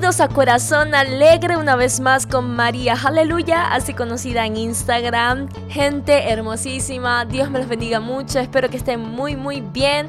Bienvenidos a Corazón Alegre una vez más con María Aleluya, así conocida en Instagram. Gente hermosísima, Dios me los bendiga mucho, espero que estén muy muy bien.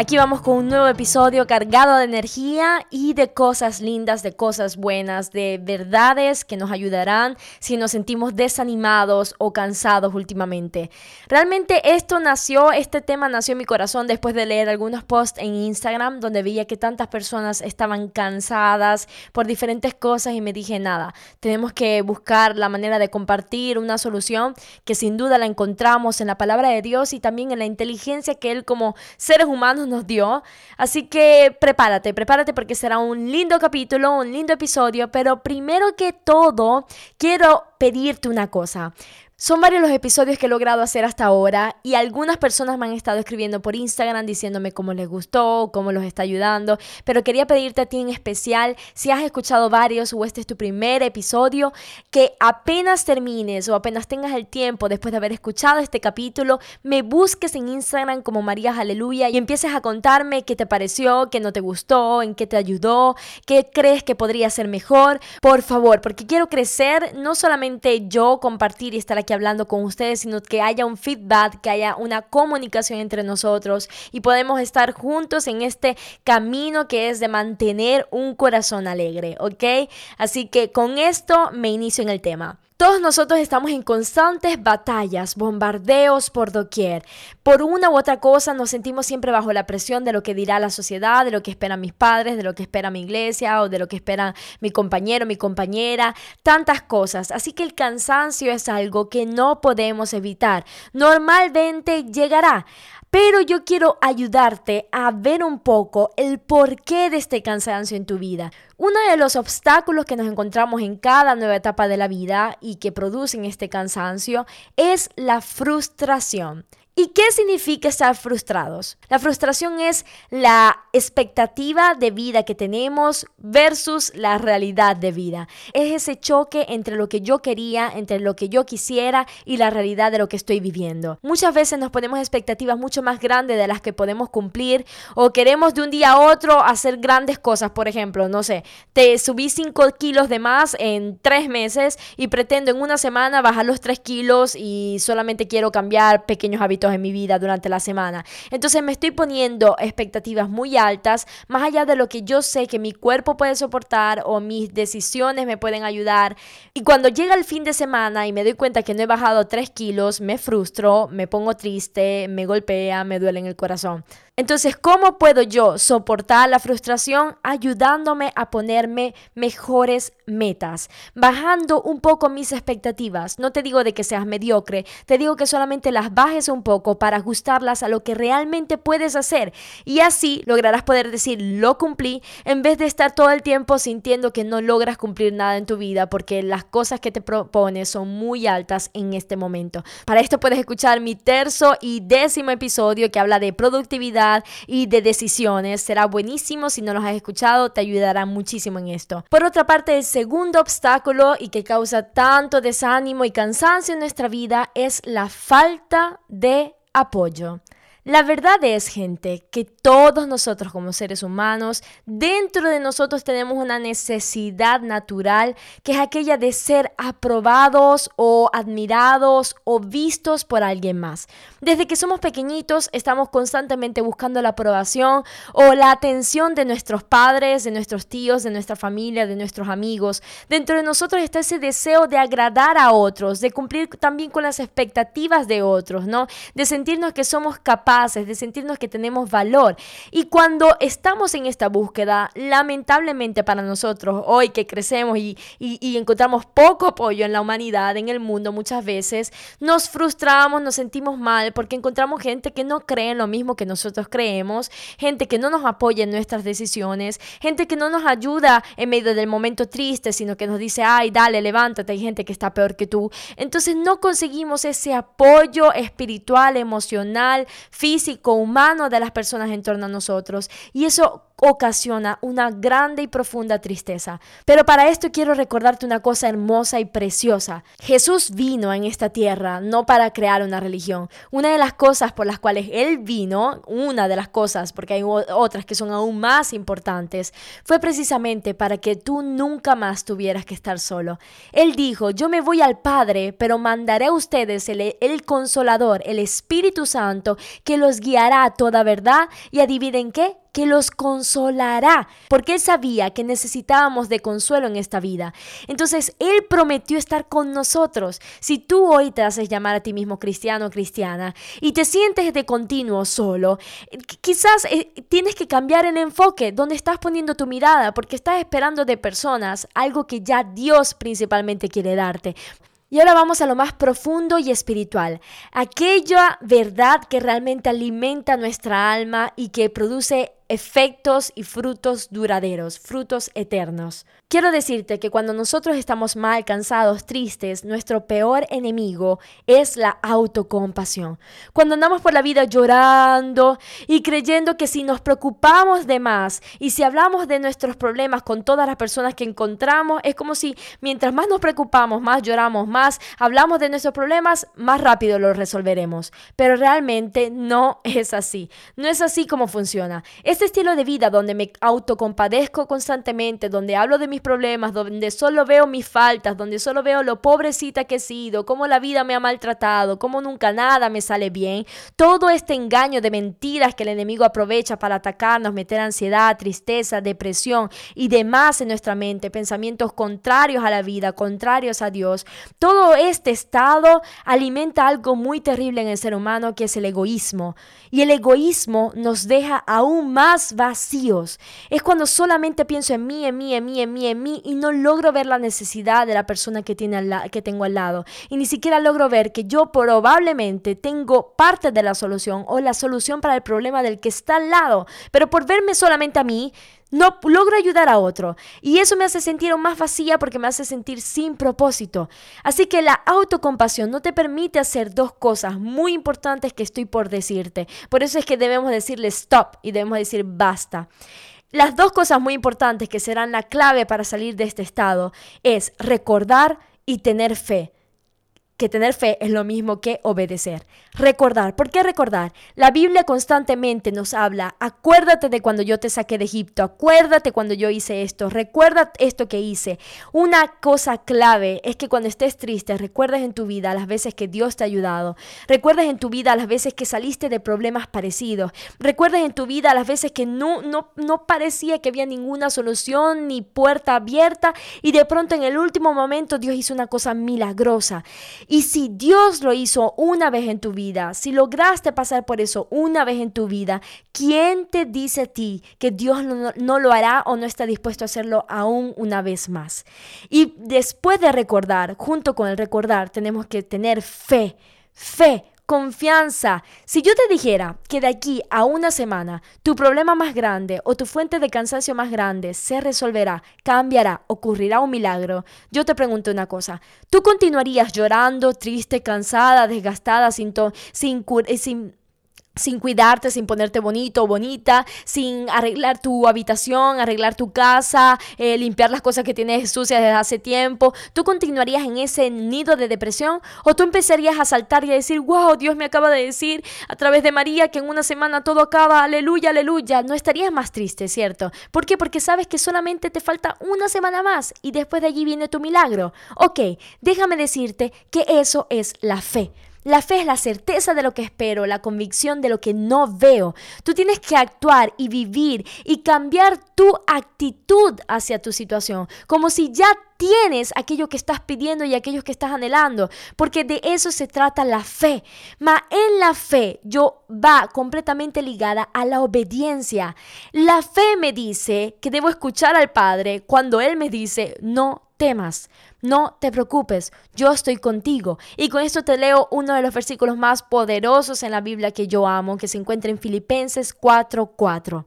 Aquí vamos con un nuevo episodio cargado de energía y de cosas lindas, de cosas buenas, de verdades que nos ayudarán si nos sentimos desanimados o cansados últimamente. Realmente esto nació, este tema nació en mi corazón después de leer algunos posts en Instagram donde veía que tantas personas estaban cansadas por diferentes cosas y me dije nada, tenemos que buscar la manera de compartir una solución que sin duda la encontramos en la palabra de Dios y también en la inteligencia que Él como seres humanos nos dio. Así que prepárate, prepárate porque será un lindo capítulo, un lindo episodio, pero primero que todo quiero pedirte una cosa. Son varios los episodios que he logrado hacer hasta ahora y algunas personas me han estado escribiendo por Instagram diciéndome cómo les gustó, cómo los está ayudando, pero quería pedirte a ti en especial, si has escuchado varios o este es tu primer episodio, que apenas termines o apenas tengas el tiempo después de haber escuchado este capítulo, me busques en Instagram como María Aleluya y empieces a contarme qué te pareció, qué no te gustó, en qué te ayudó, qué crees que podría ser mejor, por favor, porque quiero crecer, no solamente yo compartir y estar aquí hablando con ustedes, sino que haya un feedback, que haya una comunicación entre nosotros y podemos estar juntos en este camino que es de mantener un corazón alegre, ¿ok? Así que con esto me inicio en el tema. Todos nosotros estamos en constantes batallas, bombardeos por doquier. Por una u otra cosa nos sentimos siempre bajo la presión de lo que dirá la sociedad, de lo que esperan mis padres, de lo que espera mi iglesia o de lo que espera mi compañero, mi compañera, tantas cosas. Así que el cansancio es algo que no podemos evitar. Normalmente llegará. Pero yo quiero ayudarte a ver un poco el porqué de este cansancio en tu vida. Uno de los obstáculos que nos encontramos en cada nueva etapa de la vida y que producen este cansancio es la frustración. ¿Y qué significa estar frustrados? La frustración es la expectativa de vida que tenemos versus la realidad de vida. Es ese choque entre lo que yo quería, entre lo que yo quisiera y la realidad de lo que estoy viviendo. Muchas veces nos ponemos expectativas mucho más grandes de las que podemos cumplir o queremos de un día a otro hacer grandes cosas. Por ejemplo, no sé, te subí 5 kilos de más en 3 meses y pretendo en una semana bajar los 3 kilos y solamente quiero cambiar pequeños hábitos en mi vida durante la semana. Entonces me estoy poniendo expectativas muy altas, más allá de lo que yo sé que mi cuerpo puede soportar o mis decisiones me pueden ayudar. Y cuando llega el fin de semana y me doy cuenta que no he bajado 3 kilos, me frustro, me pongo triste, me golpea, me duele en el corazón. Entonces, ¿cómo puedo yo soportar la frustración ayudándome a ponerme mejores metas, bajando un poco mis expectativas? No te digo de que seas mediocre, te digo que solamente las bajes un poco para ajustarlas a lo que realmente puedes hacer y así lograrás poder decir lo cumplí en vez de estar todo el tiempo sintiendo que no logras cumplir nada en tu vida porque las cosas que te propones son muy altas en este momento. Para esto puedes escuchar mi terzo y décimo episodio que habla de productividad y de decisiones. Será buenísimo si no los has escuchado, te ayudará muchísimo en esto. Por otra parte, el segundo obstáculo y que causa tanto desánimo y cansancio en nuestra vida es la falta de apoyo. La verdad es, gente, que todos nosotros como seres humanos, dentro de nosotros tenemos una necesidad natural que es aquella de ser aprobados o admirados o vistos por alguien más. Desde que somos pequeñitos estamos constantemente buscando la aprobación o la atención de nuestros padres, de nuestros tíos, de nuestra familia, de nuestros amigos. Dentro de nosotros está ese deseo de agradar a otros, de cumplir también con las expectativas de otros, ¿no? De sentirnos que somos capaces de sentirnos que tenemos valor. Y cuando estamos en esta búsqueda, lamentablemente para nosotros, hoy que crecemos y, y encontramos poco apoyo en la humanidad, en el mundo, muchas veces nos frustramos, nos sentimos mal porque encontramos gente que no cree en lo mismo que nosotros creemos, gente que no nos apoya en nuestras decisiones, gente que no nos ayuda en medio del momento triste, sino que nos dice, ay, dale, levántate, hay gente que está peor que tú. Entonces no conseguimos ese apoyo espiritual, emocional, físico, humano de las personas en torno a nosotros. Y eso ocasiona una grande y profunda tristeza. Pero para esto quiero recordarte una cosa hermosa y preciosa. Jesús vino en esta tierra no para crear una religión. Una de las cosas por las cuales Él vino, una de las cosas, porque hay otras que son aún más importantes, fue precisamente para que tú nunca más tuvieras que estar solo. Él dijo, yo me voy al Padre, pero mandaré a ustedes el, consolador, el Espíritu Santo, que los guiará a toda verdad y adivinen qué, que los consolará, porque Él sabía que necesitábamos de consuelo en esta vida. Entonces, Él prometió estar con nosotros. Si tú hoy te haces llamar a ti mismo cristiano o cristiana y te sientes de continuo solo, quizás eh, tienes que cambiar el enfoque, donde estás poniendo tu mirada, porque estás esperando de personas algo que ya Dios principalmente quiere darte. Y ahora vamos a lo más profundo y espiritual, aquella verdad que realmente alimenta nuestra alma y que produce efectos y frutos duraderos, frutos eternos. Quiero decirte que cuando nosotros estamos mal, cansados, tristes, nuestro peor enemigo es la autocompasión. Cuando andamos por la vida llorando y creyendo que si nos preocupamos de más y si hablamos de nuestros problemas con todas las personas que encontramos, es como si mientras más nos preocupamos, más lloramos, más hablamos de nuestros problemas, más rápido los resolveremos. Pero realmente no es así. No es así como funciona. Este estilo de vida donde me autocompadezco constantemente, donde hablo de mis problemas, donde solo veo mis faltas, donde solo veo lo pobrecita que he sido, cómo la vida me ha maltratado, cómo nunca nada me sale bien, todo este engaño de mentiras que el enemigo aprovecha para atacarnos, meter ansiedad, tristeza, depresión y demás en nuestra mente, pensamientos contrarios a la vida, contrarios a Dios, todo este estado alimenta algo muy terrible en el ser humano que es el egoísmo. Y el egoísmo nos deja aún más vacíos. Es cuando solamente pienso en mí, en mí, en mí, en mí, en mí y no logro ver la necesidad de la persona que, tiene que tengo al lado. Y ni siquiera logro ver que yo probablemente tengo parte de la solución o la solución para el problema del que está al lado. Pero por verme solamente a mí, no logro ayudar a otro. Y eso me hace sentir más vacía porque me hace sentir sin propósito. Así que la autocompasión no te permite hacer dos cosas muy importantes que estoy por decirte. Por eso es que debemos decirle stop y debemos decir basta. Las dos cosas muy importantes que serán la clave para salir de este estado es recordar y tener fe que tener fe es lo mismo que obedecer. Recordar. ¿Por qué recordar? La Biblia constantemente nos habla, acuérdate de cuando yo te saqué de Egipto, acuérdate cuando yo hice esto, recuerda esto que hice. Una cosa clave es que cuando estés triste, recuerdes en tu vida las veces que Dios te ha ayudado, recuerdes en tu vida las veces que saliste de problemas parecidos, recuerdes en tu vida las veces que no, no, no parecía que había ninguna solución ni puerta abierta y de pronto en el último momento Dios hizo una cosa milagrosa. Y si Dios lo hizo una vez en tu vida, si lograste pasar por eso una vez en tu vida, ¿quién te dice a ti que Dios no, lo hará o no está dispuesto a hacerlo aún una vez más? Y después de recordar, junto con el recordar, tenemos que tener fe, fe confianza. Si yo te dijera que de aquí a una semana tu problema más grande o tu fuente de cansancio más grande se resolverá, cambiará, ocurrirá un milagro, yo te pregunto una cosa. ¿Tú continuarías llorando, triste, cansada, desgastada, sin, sin, eh, sin sin cuidarte, sin ponerte bonito o bonita, sin arreglar tu habitación, arreglar tu casa, eh, limpiar las cosas que tienes sucias desde hace tiempo, ¿tú continuarías en ese nido de depresión o tú empezarías a saltar y a decir, wow, Dios me acaba de decir a través de María que en una semana todo acaba, aleluya, aleluya? No estarías más triste, ¿cierto? ¿Por qué? Porque sabes que solamente te falta una semana más y después de allí viene tu milagro. Ok, déjame decirte que eso es la fe. La fe es la certeza de lo que espero, la convicción de lo que no veo. Tú tienes que actuar y vivir y cambiar tu actitud hacia tu situación, como si ya tienes aquello que estás pidiendo y aquello que estás anhelando, porque de eso se trata la fe. Ma en la fe yo va completamente ligada a la obediencia. La fe me dice que debo escuchar al Padre cuando Él me dice, no temas, no te preocupes, yo estoy contigo. Y con esto te leo uno de los versículos más poderosos en la Biblia que yo amo, que se encuentra en Filipenses 4:4.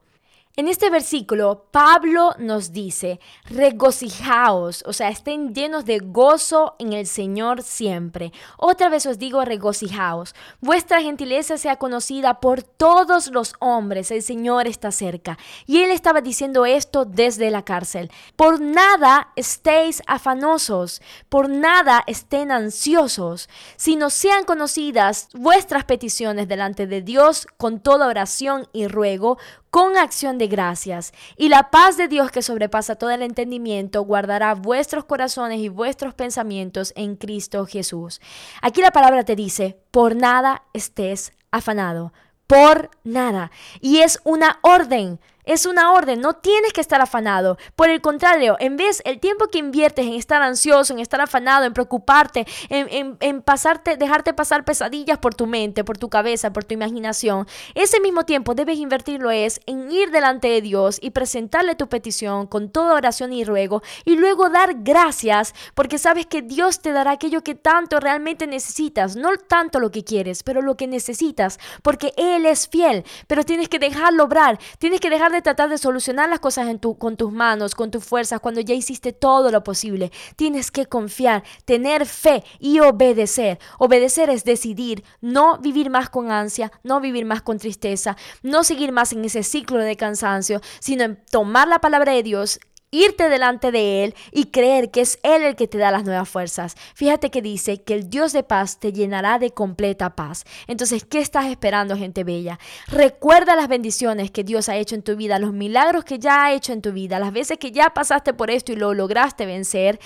En este versículo, Pablo nos dice, regocijaos, o sea, estén llenos de gozo en el Señor siempre. Otra vez os digo, regocijaos. Vuestra gentileza sea conocida por todos los hombres, el Señor está cerca. Y él estaba diciendo esto desde la cárcel. Por nada estéis afanosos, por nada estén ansiosos, sino sean conocidas vuestras peticiones delante de Dios con toda oración y ruego con acción de gracias. Y la paz de Dios que sobrepasa todo el entendimiento guardará vuestros corazones y vuestros pensamientos en Cristo Jesús. Aquí la palabra te dice, por nada estés afanado, por nada. Y es una orden. Es una orden, no tienes que estar afanado. Por el contrario, en vez el tiempo que inviertes en estar ansioso, en estar afanado, en preocuparte, en, en, pasarte, dejarte pasar pesadillas por tu mente, por tu cabeza, por tu imaginación, ese mismo tiempo debes invertirlo es en ir delante de Dios y presentarle tu petición con toda oración y ruego y luego dar gracias porque sabes que Dios te dará aquello que tanto realmente necesitas, no tanto lo que quieres, pero lo que necesitas, porque Él es fiel, pero tienes que dejarlo obrar, tienes que dejar de tratar de solucionar las cosas en tu, con tus manos, con tus fuerzas, cuando ya hiciste todo lo posible. Tienes que confiar, tener fe y obedecer. Obedecer es decidir no vivir más con ansia, no vivir más con tristeza, no seguir más en ese ciclo de cansancio, sino en tomar la palabra de Dios irte delante de Él y creer que es Él el que te da las nuevas fuerzas. Fíjate que dice que el Dios de paz te llenará de completa paz. Entonces, ¿qué estás esperando, gente bella? Recuerda las bendiciones que Dios ha hecho en tu vida, los milagros que ya ha hecho en tu vida, las veces que ya pasaste por esto y lo lograste vencer.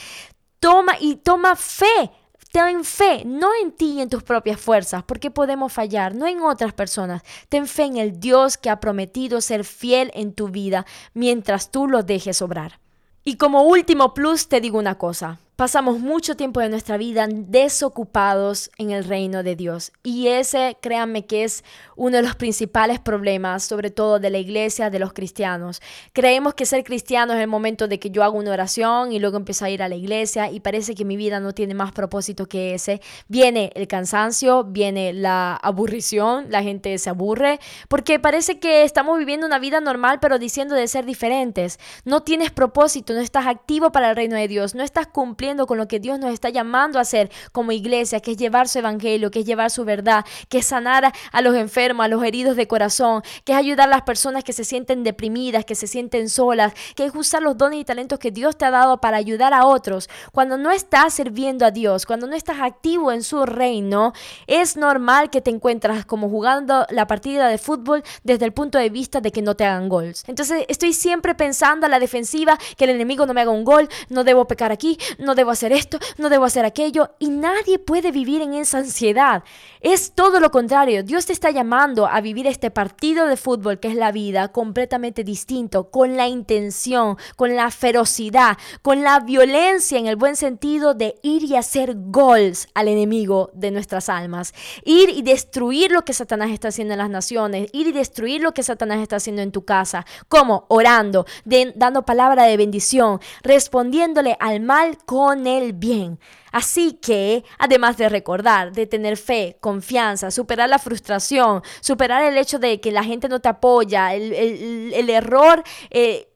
Toma y toma fe Ten fe, no en ti y en tus propias fuerzas, porque podemos fallar, no en otras personas. Ten fe en el Dios que ha prometido ser fiel en tu vida mientras tú lo dejes obrar. Y como último plus te digo una cosa, pasamos mucho tiempo de nuestra vida desocupados en el reino de Dios. Y ese, créanme que es uno de los principales problemas, sobre todo de la iglesia, de los cristianos. Creemos que ser cristiano es el momento de que yo hago una oración y luego empiezo a ir a la iglesia y parece que mi vida no tiene más propósito que ese. Viene el cansancio, viene la aburrición, la gente se aburre, porque parece que estamos viviendo una vida normal pero diciendo de ser diferentes. No tienes propósito, no estás activo para el reino de Dios, no estás cumpliendo con lo que Dios nos está llamando a hacer como iglesia, que es llevar su evangelio, que es llevar su verdad, que es sanar a los enfermos, a los heridos de corazón, que es ayudar a las personas que se sienten deprimidas, que se sienten solas, que es usar los dones y talentos que Dios te ha dado para ayudar a otros. Cuando no estás sirviendo a Dios, cuando no estás activo en su reino, es normal que te encuentras como jugando la partida de fútbol desde el punto de vista de que no te hagan gols. Entonces estoy siempre pensando a la defensiva que el enemigo no me haga un gol, no debo pecar aquí, no debo hacer esto, no debo hacer aquello, y nadie puede vivir en esa ansiedad. Es todo lo contrario, Dios te está llamando a vivir este partido de fútbol que es la vida completamente distinto, con la intención, con la ferocidad, con la violencia en el buen sentido de ir y hacer gols al enemigo de nuestras almas, ir y destruir lo que Satanás está haciendo en las naciones, ir y destruir lo que Satanás está haciendo en tu casa, como orando, dando palabra de bendición, respondiéndole al mal con el bien. Así que, además de recordar, de tener fe, confianza, superar la frustración, superar el hecho de que la gente no te apoya, el, error, eh,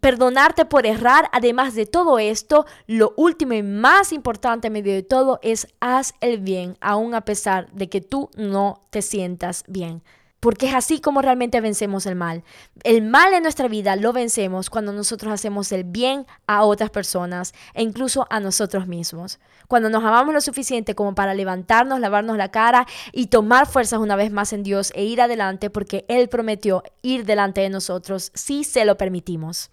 perdonarte por errar, además de todo esto, lo último y más importante en medio de todo es haz el bien, aun a pesar de que tú no te sientas bien porque es así como realmente vencemos el mal. El mal en nuestra vida lo vencemos cuando nosotros hacemos el bien a otras personas e incluso a nosotros mismos. Cuando nos amamos lo suficiente como para levantarnos, lavarnos la cara y tomar fuerzas una vez más en Dios e ir adelante porque Él prometió ir delante de nosotros si se lo permitimos.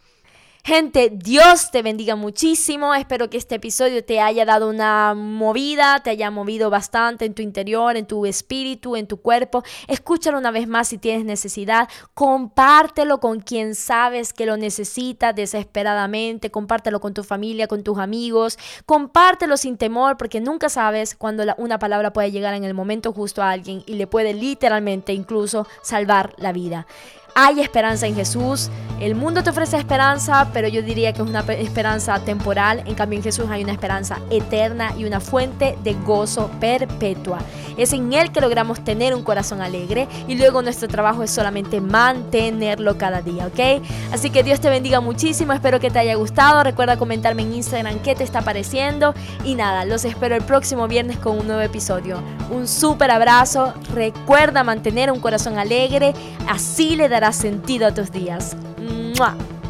Gente, Dios te bendiga muchísimo. Espero que este episodio te haya dado una movida, te haya movido bastante en tu interior, en tu espíritu, en tu cuerpo. Escúchalo una vez más si tienes necesidad. Compártelo con quien sabes que lo necesita desesperadamente. Compártelo con tu familia, con tus amigos. Compártelo sin temor porque nunca sabes cuando una palabra puede llegar en el momento justo a alguien y le puede literalmente incluso salvar la vida. Hay esperanza en Jesús. El mundo te ofrece esperanza, pero yo diría que es una esperanza temporal. En cambio, en Jesús hay una esperanza eterna y una fuente de gozo perpetua. Es en Él que logramos tener un corazón alegre y luego nuestro trabajo es solamente mantenerlo cada día, ¿ok? Así que Dios te bendiga muchísimo. Espero que te haya gustado. Recuerda comentarme en Instagram qué te está pareciendo. Y nada, los espero el próximo viernes con un nuevo episodio. Un súper abrazo. Recuerda mantener un corazón alegre. Así le darás sentido a tus días. 么。